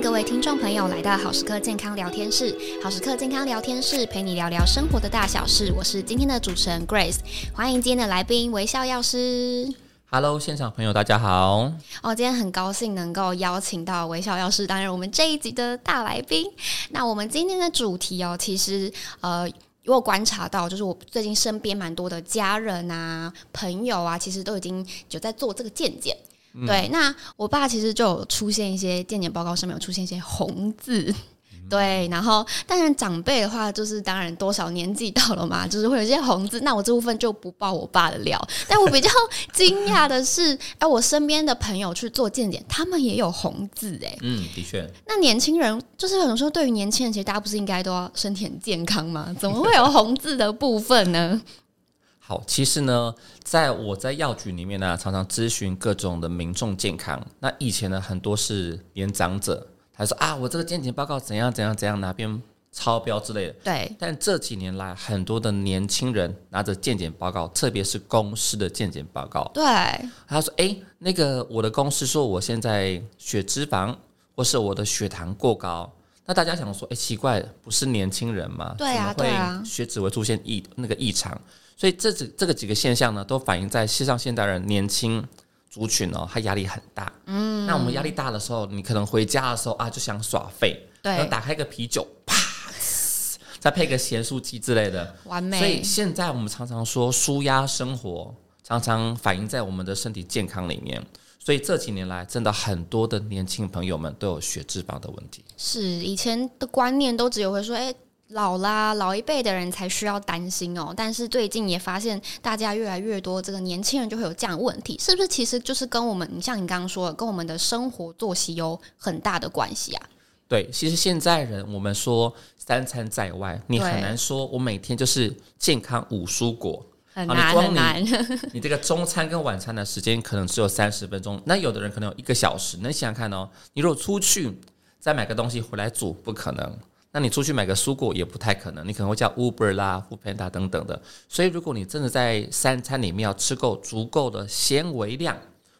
迎各位听众朋友来到好时刻健康聊天室。好时刻健康聊天室陪你聊聊生活的大小事。我是今天的主持人 Grace，欢迎今天的来宾微笑药师。Hello，现场朋友大家好。哦，今天很高兴能够邀请到微笑药师担任我们这一集的大来宾。那我们今天的主题哦，其实呃。如果观察到，就是我最近身边蛮多的家人啊、朋友啊，其实都已经有在做这个健检。嗯、对，那我爸其实就有出现一些健检报告上面有出现一些红字。对，然后当然长辈的话，就是当然多少年纪到了嘛，就是会有一些红字。那我这部分就不爆我爸的料。但我比较 惊讶的是，哎，我身边的朋友去做健检，他们也有红字哎。嗯，的确。那年轻人就是有时候对于年轻人，其实大家不是应该都要身体很健康吗？怎么会有红字的部分呢？好，其实呢，在我在药局里面呢，常常咨询各种的民众健康。那以前呢，很多是年长者。他说啊，我这个健检报告怎样怎样怎样，哪边超标之类的。对。但这几年来，很多的年轻人拿着健检报告，特别是公司的健检报告。对。他说：“哎，那个我的公司说我现在血脂肪或是我的血糖过高。”那大家想说：“哎，奇怪，不是年轻人吗？对啊，怎么会血脂会出现异那个异常？所以这这这个几个现象呢，都反映在西上现代人年轻。”族群哦，他压力很大。嗯，那我们压力大的时候，你可能回家的时候啊，就想耍废。对，然后打开个啤酒，啪，再配个咸酥鸡之类的，完美。所以现在我们常常说，舒压生活常常反映在我们的身体健康里面。所以这几年来，真的很多的年轻朋友们都有血脂肪的问题。是以前的观念都只有会说，哎。老啦，老一辈的人才需要担心哦。但是最近也发现，大家越来越多，这个年轻人就会有这样的问题，是不是？其实就是跟我们，你像你刚刚说的，跟我们的生活作息有很大的关系啊。对，其实现在人，我们说三餐在外，你很难说，我每天就是健康五蔬果，很难很难。你这个中餐跟晚餐的时间可能只有三十分钟，那有的人可能有一个小时。那想想看哦，你如果出去再买个东西回来煮，不可能。那你出去买个蔬果也不太可能，你可能会叫 Uber 啦、Foodpanda 等等的。所以，如果你真的在三餐里面要吃够足够的纤维量，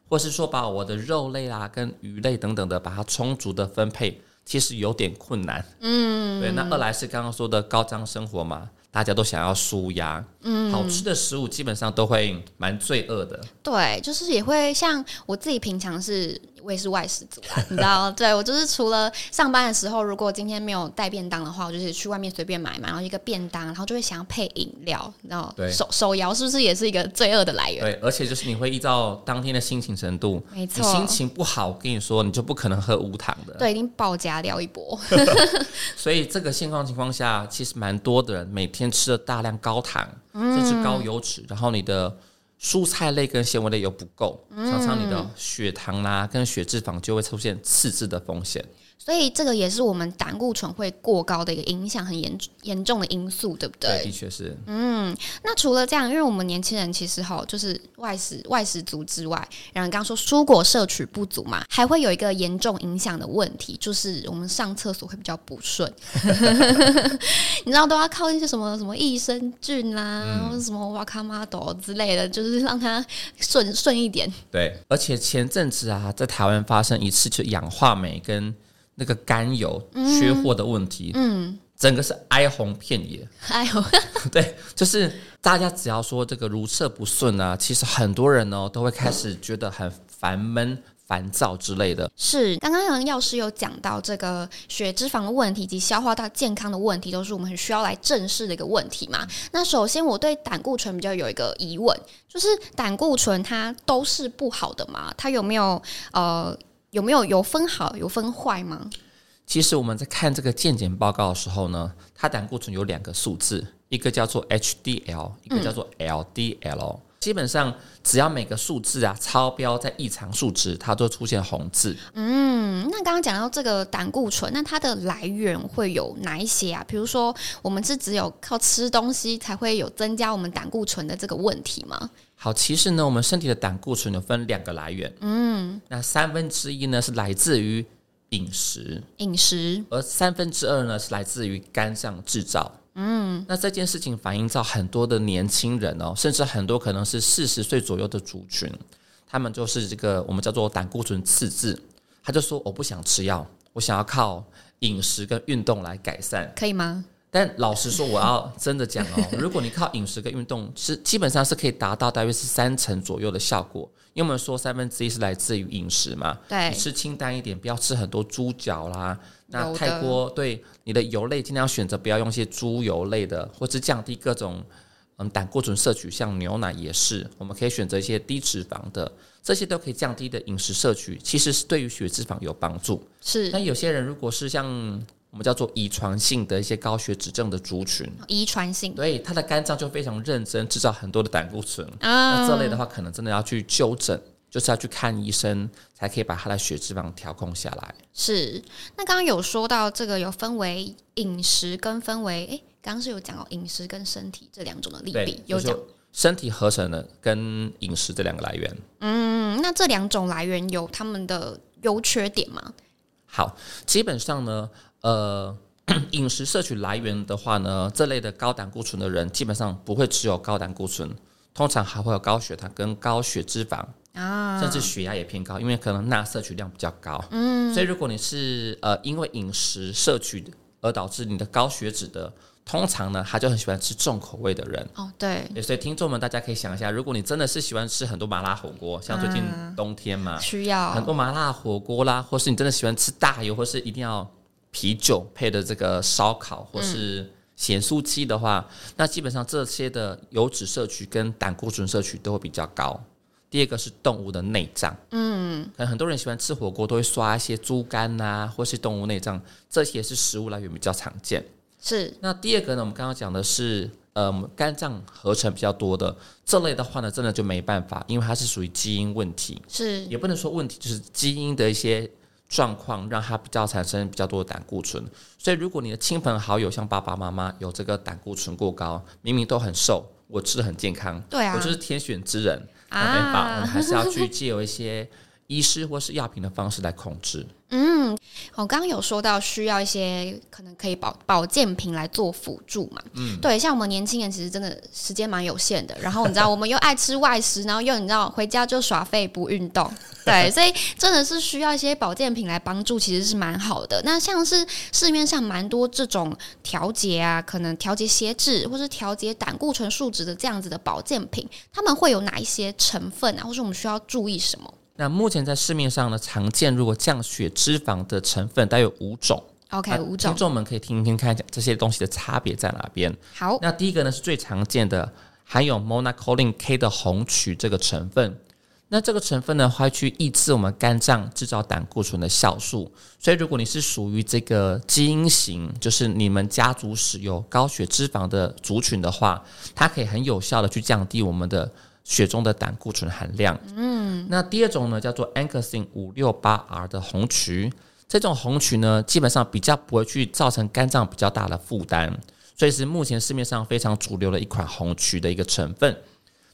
或是说把我的肉类啦跟鱼类等等的把它充足的分配，其实有点困难。嗯，对。那二来是刚刚说的高张生活嘛，大家都想要舒压，嗯，好吃的食物基本上都会蛮罪恶的。对，就是也会像我自己平常是。我也是外食族啊，你知道？对，我就是除了上班的时候，如果今天没有带便当的话，我就是去外面随便买嘛，然后一个便当，然后就会想要配饮料，你知道？对，手手摇是不是也是一个罪恶的来源？对，而且就是你会依照当天的心情程度，没错，你心情不好，我跟你说，你就不可能喝无糖的，对，一定爆加料一波。所以这个现况情况下，其实蛮多的人每天吃了大量高糖，甚至高油脂，然后你的。蔬菜类跟纤维类又不够，常常你的血糖啦、啊、跟血脂肪就会出现赤字的风险。所以这个也是我们胆固醇会过高的一个影响很严严重的因素，对不对？对，的确是。嗯，那除了这样，因为我们年轻人其实哈，就是外食外食族之外，然后刚刚说蔬果摄取不足嘛，还会有一个严重影响的问题，就是我们上厕所会比较不顺。你知道都要靠一些什么什么益生菌啦、啊，或者、嗯、什么瓦卡玛朵之类的，就是让它顺顺一点。对，而且前阵子啊，在台湾发生一次就氧化镁跟那个甘油缺货的问题，嗯，嗯，整个是哀鸿遍野，哀鸿，对，就是大家只要说这个如厕不顺啊，其实很多人呢都会开始觉得很烦闷、烦躁之类的。是，刚刚杨药师有讲到这个血脂肪的问题以及消化道健康的问题，都是我们很需要来正视的一个问题嘛。那首先，我对胆固醇比较有一个疑问，就是胆固醇它都是不好的吗？它有没有呃？有没有有分好有分坏吗？其实我们在看这个健检报告的时候呢，它胆固醇有两个数字，一个叫做 HDL，一个叫做 LDL。基本上只要每个数字啊超标在异常数值，它都出现红字。嗯，那刚刚讲到这个胆固醇，那它的来源会有哪一些啊？比如说，我们是只有靠吃东西才会有增加我们胆固醇的这个问题吗？好，其实呢，我们身体的胆固醇有分两个来源，嗯，那三分之一呢是来自于饮食，饮食，而三分之二呢是来自于肝脏制造，嗯，那这件事情反映到很多的年轻人哦，甚至很多可能是四十岁左右的族群，他们就是这个我们叫做胆固醇赤字，他就说我不想吃药，我想要靠饮食跟运动来改善，可以吗？但老实说，我要真的讲哦，如果你靠饮食跟运动，是基本上是可以达到大约是三成左右的效果。因为我们说三分之一是来自于饮食嘛，对，你吃清淡一点，不要吃很多猪脚啦，那太多对你的油类尽量选择不要用一些猪油类的，或是降低各种嗯胆固醇摄取，像牛奶也是，我们可以选择一些低脂肪的，这些都可以降低的饮食摄取，其实是对于血脂肪有帮助。是，那有些人如果是像。我们叫做遗传性的一些高血脂症的族群，遗传性，对，他的肝脏就非常认真制造很多的胆固醇，啊、那这类的话可能真的要去纠正，就是要去看医生，才可以把他的血脂肪调控下来。是，那刚刚有说到这个有分为饮食跟分为，哎，刚刚是有讲到饮食跟身体这两种的利弊，有讲身体合成的跟饮食这两个来源。嗯，那这两种来源有他们的优缺点吗？好，基本上呢。呃，饮食摄取来源的话呢，这类的高胆固醇的人基本上不会只有高胆固醇，通常还会有高血糖跟高血脂肪啊，甚至血压也偏高，因为可能钠摄取量比较高。嗯，所以如果你是呃因为饮食摄取而导致你的高血脂的，通常呢他就很喜欢吃重口味的人。哦，对。所以听众们大家可以想一下，如果你真的是喜欢吃很多麻辣火锅，像最近冬天嘛，需要很多麻辣火锅啦，或是你真的喜欢吃大油，或是一定要。啤酒配的这个烧烤或是咸酥鸡的话，嗯、那基本上这些的油脂摄取跟胆固醇摄取都会比较高。第二个是动物的内脏，嗯，可能很多人喜欢吃火锅都会刷一些猪肝呐、啊，或是动物内脏，这些是食物来源比较常见。是。那第二个呢，我们刚刚讲的是，呃，肝脏合成比较多的这类的话呢，真的就没办法，因为它是属于基因问题，是，也不能说问题，就是基因的一些。状况让它比较产生比较多的胆固醇，所以如果你的亲朋好友像爸爸妈妈有这个胆固醇过高，明明都很瘦，我吃的很健康，对啊，我就是天选之人，啊，没办法，我们还是要去借由一些医师或是药品的方式来控制。嗯，我刚刚有说到需要一些可能可以保保健品来做辅助嘛。嗯，对，像我们年轻人其实真的时间蛮有限的，然后你知道我们又爱吃外食，然后又你知道回家就耍废不运动，对，所以真的是需要一些保健品来帮助，其实是蛮好的。那像是市面上蛮多这种调节啊，可能调节血脂或是调节胆固醇数值的这样子的保健品，他们会有哪一些成分啊，或是我们需要注意什么？那目前在市面上呢，常见如果降血脂肪的成分大约有五种。OK，五种。听众们可以听听看，这些东西的差别在哪边？好，那第一个呢是最常见的，含有 Monacolin K 的红曲这个成分。那这个成分呢，会去抑制我们肝脏制造胆固醇的酵素。所以如果你是属于这个基因型，就是你们家族史有高血脂肪的族群的话，它可以很有效的去降低我们的。血中的胆固醇含量，嗯，那第二种呢叫做 Ankylosin 五六八 R 的红曲，这种红曲呢基本上比较不会去造成肝脏比较大的负担，所以是目前市面上非常主流的一款红曲的一个成分。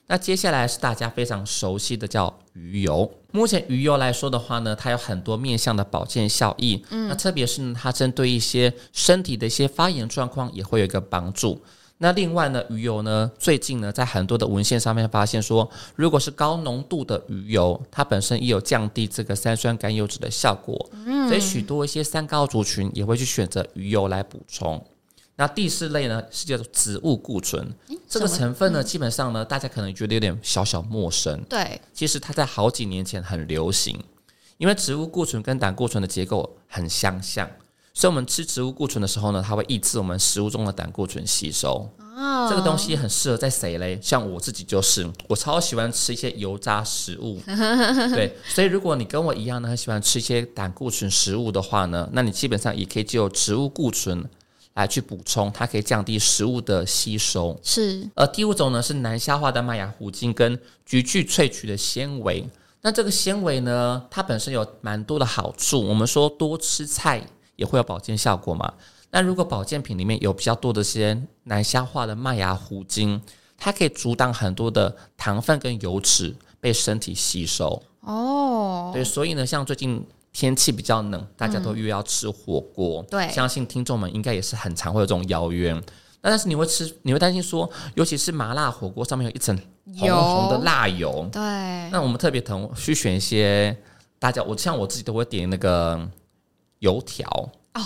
那接下来是大家非常熟悉的叫鱼油，目前鱼油来说的话呢，它有很多面向的保健效益，嗯，那特别是它针对一些身体的一些发炎状况也会有一个帮助。那另外呢，鱼油呢，最近呢，在很多的文献上面发现说，如果是高浓度的鱼油，它本身也有降低这个三酸甘油脂的效果，嗯，所以许多一些三高族群也会去选择鱼油来补充。那第四类呢，是叫做植物固醇，这个成分呢，基本上呢，大家可能觉得有点小小陌生，对，其实它在好几年前很流行，因为植物固醇跟胆固醇的结构很相像。所以，我们吃植物固醇的时候呢，它会抑制我们食物中的胆固醇吸收。哦，这个东西很适合在谁嘞？像我自己就是，我超喜欢吃一些油炸食物。对，所以如果你跟我一样呢，很喜欢吃一些胆固醇食物的话呢，那你基本上也可以就植物固醇来去补充，它可以降低食物的吸收。是。而第五种呢，是难消化的麦芽糊精跟菊苣萃取的纤维。那这个纤维呢，它本身有蛮多的好处。我们说多吃菜。也会有保健效果嘛？那如果保健品里面有比较多的些难消化的麦芽糊精，它可以阻挡很多的糖分跟油脂被身体吸收。哦，对，所以呢，像最近天气比较冷，大家都又要吃火锅。嗯、对，相信听众们应该也是很常会有这种邀约。那但是你会吃，你会担心说，尤其是麻辣火锅上面有一层红红的辣油。对，那我们特别疼去选一些大家，我像我自己都会点那个。油条。哦，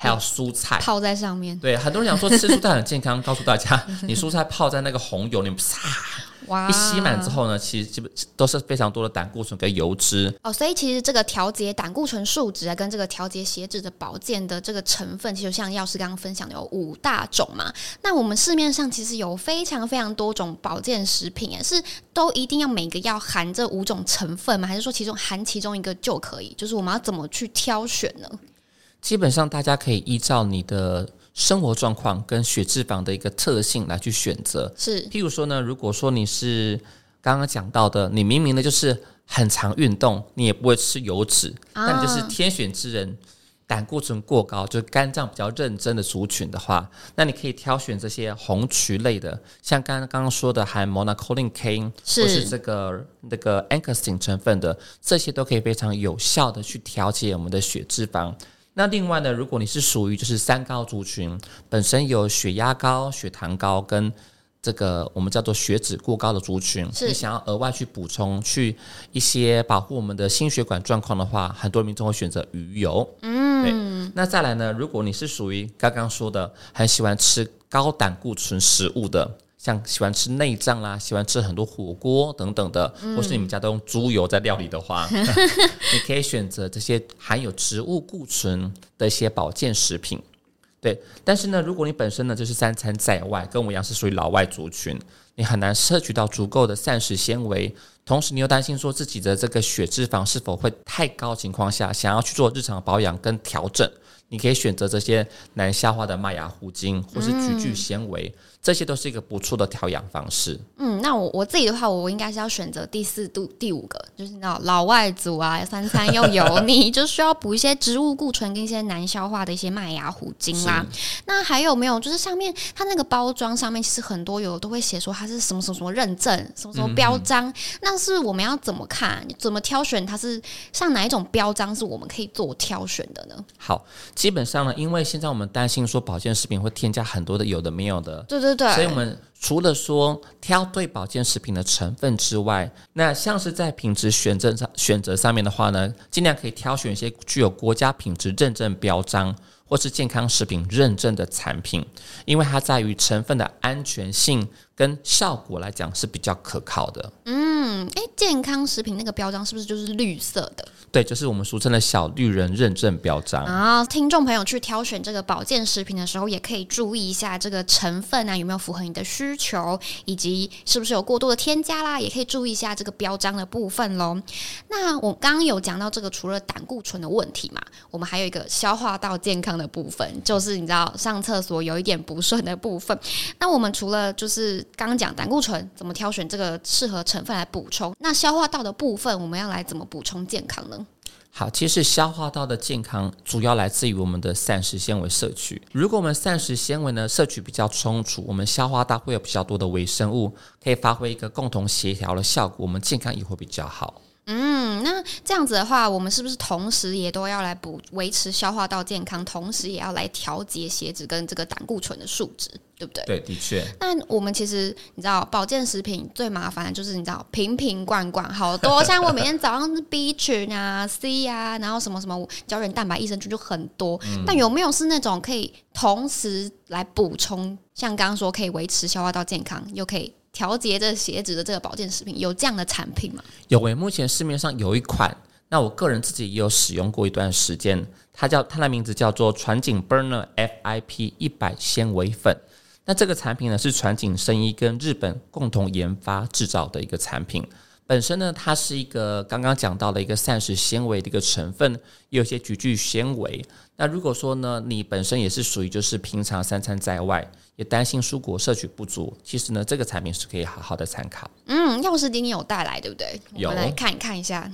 还有蔬菜泡在上面。对，很多人讲说吃蔬菜很健康，告诉大家，你蔬菜泡在那个红油里面，啪。哇一吸满之后呢，其实基本都是非常多的胆固醇跟油脂哦，所以其实这个调节胆固醇数值啊，跟这个调节血脂的保健的这个成分，其实像药师刚刚分享的有五大种嘛。那我们市面上其实有非常非常多种保健食品，是都一定要每个要含这五种成分吗？还是说其中含其中一个就可以？就是我们要怎么去挑选呢？基本上大家可以依照你的。生活状况跟血脂肪的一个特性来去选择，是。譬如说呢，如果说你是刚刚讲到的，你明明呢就是很常运动，你也不会吃油脂，啊、但你就是天选之人，胆固醇过高，就是肝脏比较认真的族群的话，那你可以挑选这些红曲类的，像刚刚刚说的含 monacolin K 是或是这个那个 anthocyanin 成分的，这些都可以非常有效的去调节我们的血脂肪。那另外呢，如果你是属于就是三高族群，本身有血压高、血糖高跟这个我们叫做血脂过高的族群，是你想要额外去补充去一些保护我们的心血管状况的话，很多民众会选择鱼油。嗯，对。那再来呢，如果你是属于刚刚说的很喜欢吃高胆固醇食物的。像喜欢吃内脏啦，喜欢吃很多火锅等等的，嗯、或是你们家都用猪油在料理的话，你可以选择这些含有植物固醇的一些保健食品。对，但是呢，如果你本身呢就是三餐在外，跟我一样是属于老外族群，你很难摄取到足够的膳食纤维，同时你又担心说自己的这个血脂肪是否会太高情况下，想要去做日常保养跟调整，你可以选择这些难消化的麦芽糊精或是菊苣纤维。嗯这些都是一个不错的调养方式。嗯，那我我自己的话，我应该是要选择第四度第五个，就是那老外族啊，三餐又油 腻，就需要补一些植物固醇跟一些难消化的一些麦芽糊精啦。那还有没有？就是上面它那个包装上面，其实很多有都会写说它是什么什么什么认证，什么什么标章。嗯、那是我们要怎么看？怎么挑选？它是像哪一种标章是我们可以做挑选的呢？好，基本上呢，因为现在我们担心说保健食品会添加很多的有的没有的，对。所以我们除了说挑对保健食品的成分之外，那像是在品质选择上选择上面的话呢，尽量可以挑选一些具有国家品质认证标章或是健康食品认证的产品，因为它在于成分的安全性跟效果来讲是比较可靠的。嗯，诶，健康食品那个标章是不是就是绿色的？对，就是我们俗称的小绿人认证标章啊。听众朋友去挑选这个保健食品的时候，也可以注意一下这个成分啊，有没有符合你的需求，以及是不是有过多的添加啦，也可以注意一下这个标章的部分喽。那我刚刚有讲到这个，除了胆固醇的问题嘛，我们还有一个消化道健康的部分，就是你知道上厕所有一点不顺的部分。那我们除了就是刚讲胆固醇怎么挑选这个适合成分来补充，那消化道的部分我们要来怎么补充健康呢？好，其实消化道的健康主要来自于我们的膳食纤维摄取。如果我们膳食纤维呢摄取比较充足，我们消化道会有比较多的微生物，可以发挥一个共同协调的效果，我们健康也会比较好。嗯，那这样子的话，我们是不是同时也都要来补维持消化道健康，同时也要来调节血脂跟这个胆固醇的数值，对不对？对，的确。那我们其实你知道，保健食品最麻烦的就是你知道瓶瓶罐罐好多，像我每天早上是 B 群啊、C 啊，然后什么什么胶原蛋白、益生菌就很多。嗯、但有没有是那种可以同时来补充，像刚刚说可以维持消化道健康，又可以？调节这血脂的这个保健食品有这样的产品吗？有诶、目前市面上有一款，那我个人自己也有使用过一段时间，它叫它的名字叫做传景 Burner FIP 一百纤维粉。那这个产品呢是传景生医跟日本共同研发制造的一个产品。本身呢，它是一个刚刚讲到的一个膳食纤维的一个成分，有些菊苣纤维。那如果说呢，你本身也是属于就是平常三餐在外，也担心蔬果摄取不足，其实呢，这个产品是可以好好的参考。嗯，药师今天有带来，对不对？有，我们来看看一下。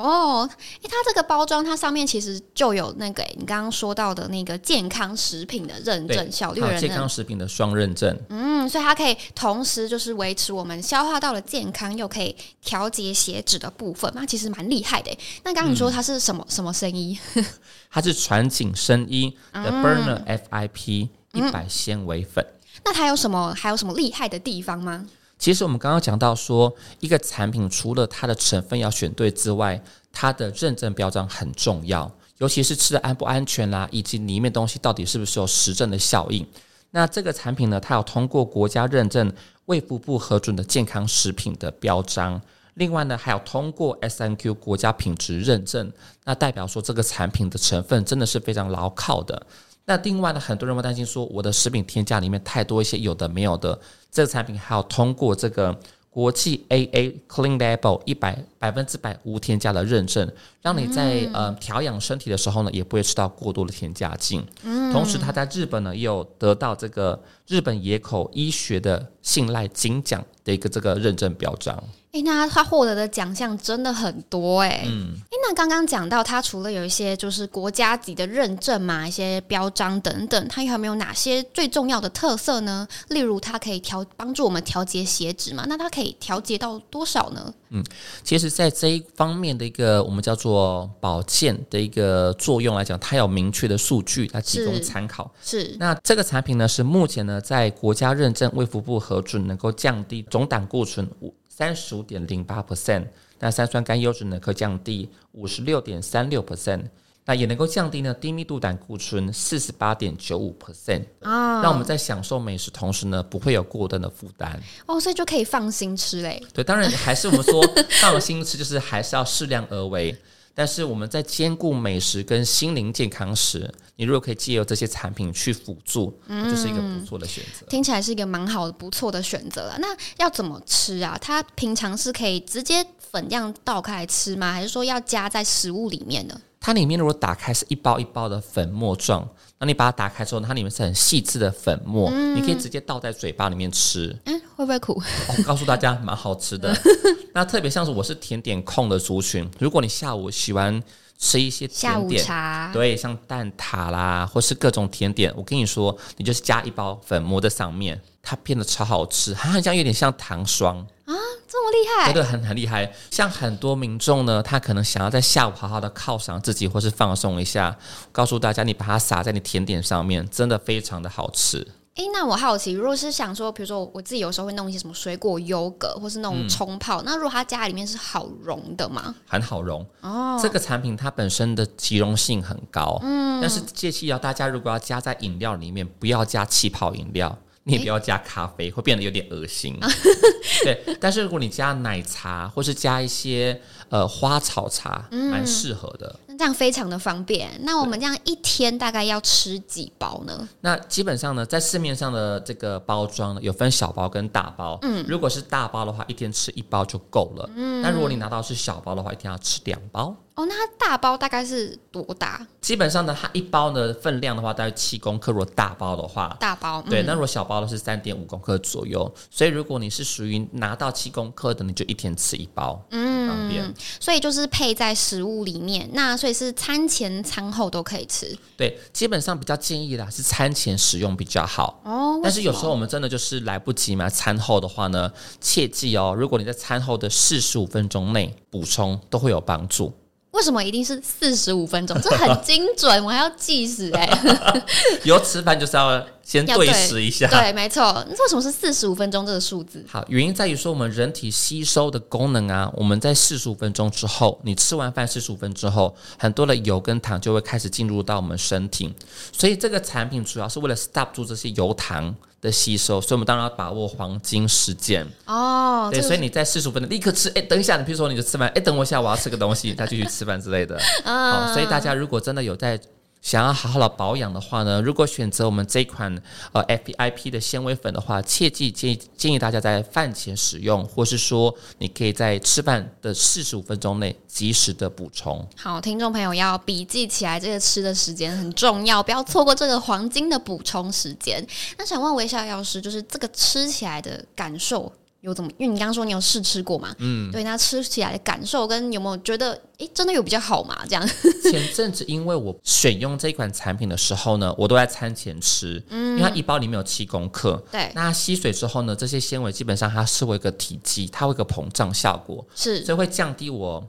哦，诶，它这个包装，它上面其实就有那个你刚刚说到的那个健康食品的认证，小绿人健康食品的双认证。嗯，所以它可以同时就是维持我们消化道的健康，又可以调节血脂的部分，那其实蛮厉害的。那刚刚你说它是什么、嗯、什么生医？它是传景生医的 Burner FIP 一百纤维粉。那它有什么还有什么厉害的地方吗？其实我们刚刚讲到说，一个产品除了它的成分要选对之外，它的认证标章很重要，尤其是吃的安不安全啦，以及里面东西到底是不是有实证的效应。那这个产品呢，它有通过国家认证、卫福部核准的健康食品的标章，另外呢，还有通过 SNQ 国家品质认证，那代表说这个产品的成分真的是非常牢靠的。那另外呢，很多人会担心说，我的食品添加里面太多一些有的没有的。这个产品还有通过这个国际 AA Clean Label 一百百分之百无添加的认证，让你在、嗯、呃调养身体的时候呢，也不会吃到过多的添加剂。嗯，同时它在日本呢，也有得到这个日本野口医学的信赖金奖的一个这个认证表彰。诶，那他获得的奖项真的很多诶。嗯，诶，那刚刚讲到它除了有一些就是国家级的认证嘛，一些标章等等，它有没有哪些最重要的特色呢？例如，它可以调帮助我们调节血脂嘛？那它可以调节到多少呢？嗯，其实，在这一方面的一个我们叫做保健的一个作用来讲，它有明确的数据来提供参考。是，是那这个产品呢，是目前呢在国家认证、卫福部核准，能够降低总胆固醇三十五点零八 percent，那三酸甘油脂呢可降低五十六点三六 percent，那也能够降低呢低密度胆固醇四十八点九五 percent，啊，让我们在享受美食同时呢不会有过多的负担哦，所以就可以放心吃嘞。对，当然还是我们说 放心吃，就是还是要适量而为。但是我们在兼顾美食跟心灵健康时，你如果可以借由这些产品去辅助，嗯，就是一个不错的选择。听起来是一个蛮好的、不错的选择了。那要怎么吃啊？它平常是可以直接粉这样倒开来吃吗？还是说要加在食物里面呢？它里面如果打开是一包一包的粉末状，那你把它打开之后，它里面是很细致的粉末，嗯，你可以直接倒在嘴巴里面吃。嗯，会不会苦？我、哦、告诉大家，蛮好吃的。那特别像是我是甜点控的族群，如果你下午喜欢吃一些甜点，对，像蛋挞啦，或是各种甜点，我跟你说，你就是加一包粉末在上面，它变得超好吃，它好像有点像糖霜啊。这么厉害，真的很很厉害。像很多民众呢，他可能想要在下午好好的犒赏自己，或是放松一下。告诉大家，你把它撒在你甜点上面，真的非常的好吃。诶，那我好奇，如果是想说，比如说我自己有时候会弄一些什么水果优格，或是那种冲泡，嗯、那如果它家里面是好溶的吗？很好溶哦。这个产品它本身的即溶性很高，嗯，但是切记要大家如果要加在饮料里面，不要加气泡饮料。你也不要加咖啡，会变得有点恶心。对，但是如果你加奶茶，或是加一些呃花草茶，蛮、嗯、适合的。那这样非常的方便。那我们这样一天大概要吃几包呢？那基本上呢，在市面上的这个包装呢，有分小包跟大包。嗯，如果是大包的话，一天吃一包就够了。嗯，那如果你拿到是小包的话，一天要吃两包。哦，那它大包大概是多大？基本上呢，它一包的分量的话，大概七公克。如果大包的话，大包对。那、嗯、如果小包的是三点五公克左右。所以如果你是属于拿到七公克的，你就一天吃一包，嗯，方便。所以就是配在食物里面，那所以是餐前餐后都可以吃。对，基本上比较建议啦，是餐前使用比较好。哦，但是有时候我们真的就是来不及嘛，餐后的话呢，切记哦，如果你在餐后的四十五分钟内补充，都会有帮助。为什么一定是四十五分钟？这很精准，我还要计时哎、欸。有吃饭就是要先对时一下，对，对，没错。那为什么是四十五分钟这个数字？好，原因在于说我们人体吸收的功能啊，我们在四十五分钟之后，你吃完饭四十五分钟之后，很多的油跟糖就会开始进入到我们身体，所以这个产品主要是为了 stop 住这些油糖的吸收，所以我们当然要把握黄金时间哦。对，所以你在四十五分钟立刻吃，哎，等一下，你比如说你就吃饭，哎，等我一下，我要吃个东西，再继续吃饭之类的。好，所以大家如果真的有在。想要好好的保养的话呢，如果选择我们这款呃 FIP 的纤维粉的话，切记建议建议大家在饭前使用，或是说你可以在吃饭的四十五分钟内及时的补充。好，听众朋友要笔记起来，这个吃的时间很重要，不要错过这个黄金的补充时间。那想问微笑药师，就是这个吃起来的感受？有怎么？因为你刚刚说你有试吃过嘛？嗯，对，那吃起来的感受跟有没有觉得，哎、欸，真的有比较好嘛？这样。前阵子因为我选用这款产品的时候呢，我都在餐前吃，嗯，因为它一包里面有七公克，对，那它吸水之后呢，这些纤维基本上它是会一个体积，它会一个膨胀效果，是，所以会降低我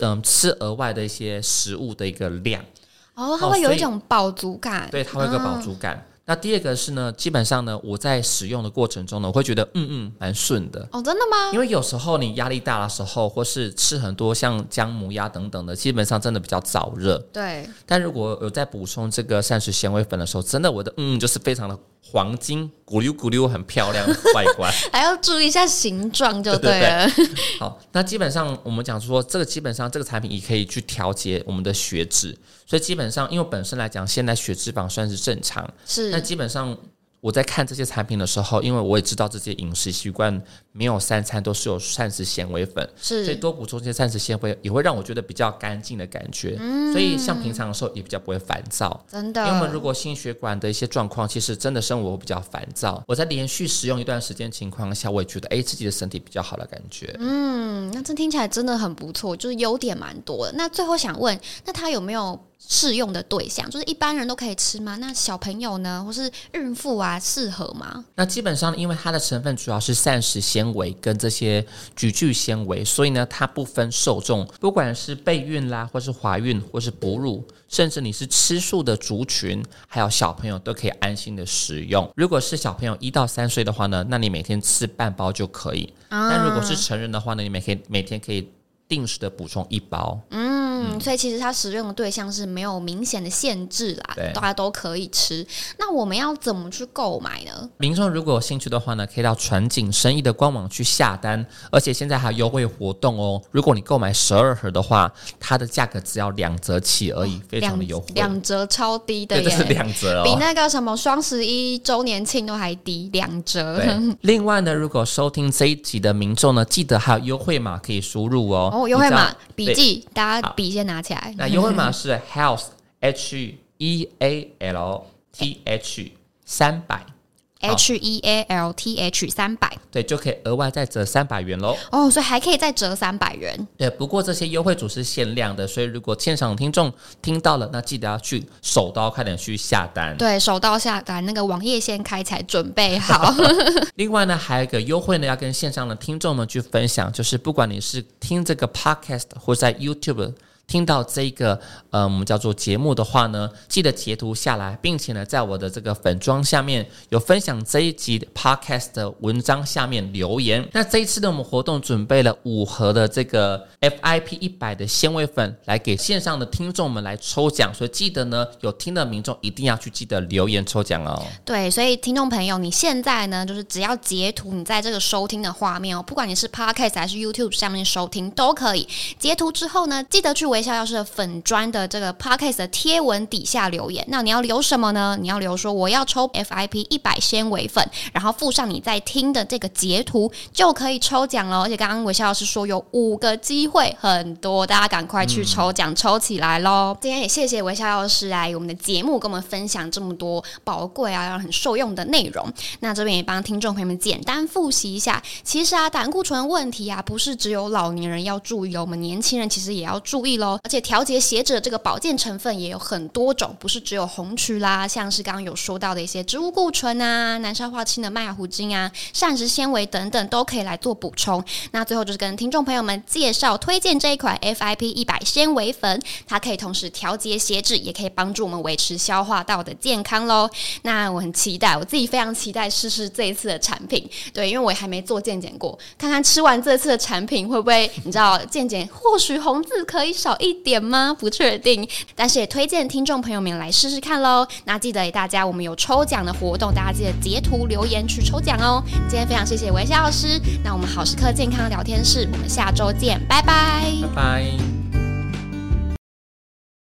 嗯吃额外的一些食物的一个量。哦，它会有一种饱足感，对，它会有个饱足感。嗯那第二个是呢，基本上呢，我在使用的过程中呢，我会觉得嗯嗯蛮顺的。哦，真的吗？因为有时候你压力大的时候，或是吃很多像姜母鸭等等的，基本上真的比较燥热。对。但如果有在补充这个膳食纤维粉的时候，真的我的嗯就是非常的黄金，咕溜咕溜，很漂亮的 外观。还要注意一下形状就对了。对对对。好，那基本上我们讲说，这个基本上这个产品也可以去调节我们的血脂，所以基本上因为本身来讲，现在血脂肪算是正常。是。那基本上。我在看这些产品的时候，因为我也知道这些饮食习惯没有三餐都是有膳食纤维粉，是，所以多补充这些膳食纤维也会让我觉得比较干净的感觉，嗯，所以像平常的时候也比较不会烦躁，真的。因为我们如果心血管的一些状况，其实真的生活会比较烦躁。我在连续使用一段时间情况下，我也觉得哎，自己的身体比较好的感觉。嗯，那这听起来真的很不错，就是优点蛮多的。那最后想问，那它有没有？适用的对象就是一般人都可以吃吗？那小朋友呢，或是孕妇啊，适合吗？那基本上，因为它的成分主要是膳食纤维跟这些菊苣纤维，所以呢，它不分受众，不管是备孕啦，或是怀孕，或是哺乳，甚至你是吃素的族群，还有小朋友都可以安心的食用。如果是小朋友一到三岁的话呢，那你每天吃半包就可以。啊、但如果是成人的话呢，你每天每天可以定时的补充一包。嗯。嗯，所以其实它使用的对象是没有明显的限制啦，对，大家都可以吃。那我们要怎么去购买呢？民众如果有兴趣的话呢，可以到传景生意的官网去下单，而且现在还有优惠活动哦。如果你购买十二盒的话，它的价格只要两折起而已，哦、非常的优惠，两折超低的耶，对，这是两折哦，比那个什么双十一周年庆都还低，两折。另外呢，如果收听这一集的民众呢，记得还有优惠码可以输入哦。哦，优惠码笔记，大家笔。先拿起来。那优惠码是 health h e a l t h 三百 h e a l t h 三百，对，就可以额外再折三百元喽。哦，所以还可以再折三百元。对，不过这些优惠组是限量的，所以如果现场听众听到了，那记得要去手刀快点去下单。对，手刀下单，那个网页先开起来，准备好。另外呢，还有一个优惠呢，要跟线上的听众们去分享，就是不管你是听这个 podcast 或在 YouTube。听到这个呃，我们叫做节目的话呢，记得截图下来，并且呢，在我的这个粉装下面有分享这一集 podcast 的文章下面留言。那这一次呢，我们活动准备了五盒的这个 FIP 一百的纤维粉，来给线上的听众们来抽奖。所以记得呢，有听的民众一定要去记得留言抽奖哦。对，所以听众朋友，你现在呢，就是只要截图你在这个收听的画面哦，不管你是 podcast 还是 YouTube 下面收听都可以。截图之后呢，记得去微笑药师粉砖的这个 podcast 的贴文底下留言，那你要留什么呢？你要留说我要抽 FIP 一百纤维粉，然后附上你在听的这个截图，就可以抽奖了。而且刚刚微笑老师说有五个机会，很多，大家赶快去抽奖，抽起来喽！今天也谢谢微笑老师来我们的节目，跟我们分享这么多宝贵啊，让很受用的内容。那这边也帮听众朋友们简单复习一下，其实啊，胆固醇问题啊，不是只有老年人要注意哦，我们年轻人其实也要注意喽，而且。调节血脂的这个保健成分也有很多种，不是只有红曲啦，像是刚刚有说到的一些植物固醇啊、南沙化氢的麦芽糊精啊、膳食纤维等等，都可以来做补充。那最后就是跟听众朋友们介绍推荐这一款 FIP 一百纤维粉，它可以同时调节血脂，也可以帮助我们维持消化道的健康喽。那我很期待，我自己非常期待试试这一次的产品，对，因为我还没做健检过，看看吃完这次的产品会不会，你知道健检或许红字可以少一点。吗？不确定，但是也推荐听众朋友们来试试看喽。那记得大家，我们有抽奖的活动，大家记得截图留言去抽奖哦。今天非常谢谢微笑老师，那我们好时刻健康聊天室，我们下周见，拜拜，拜拜。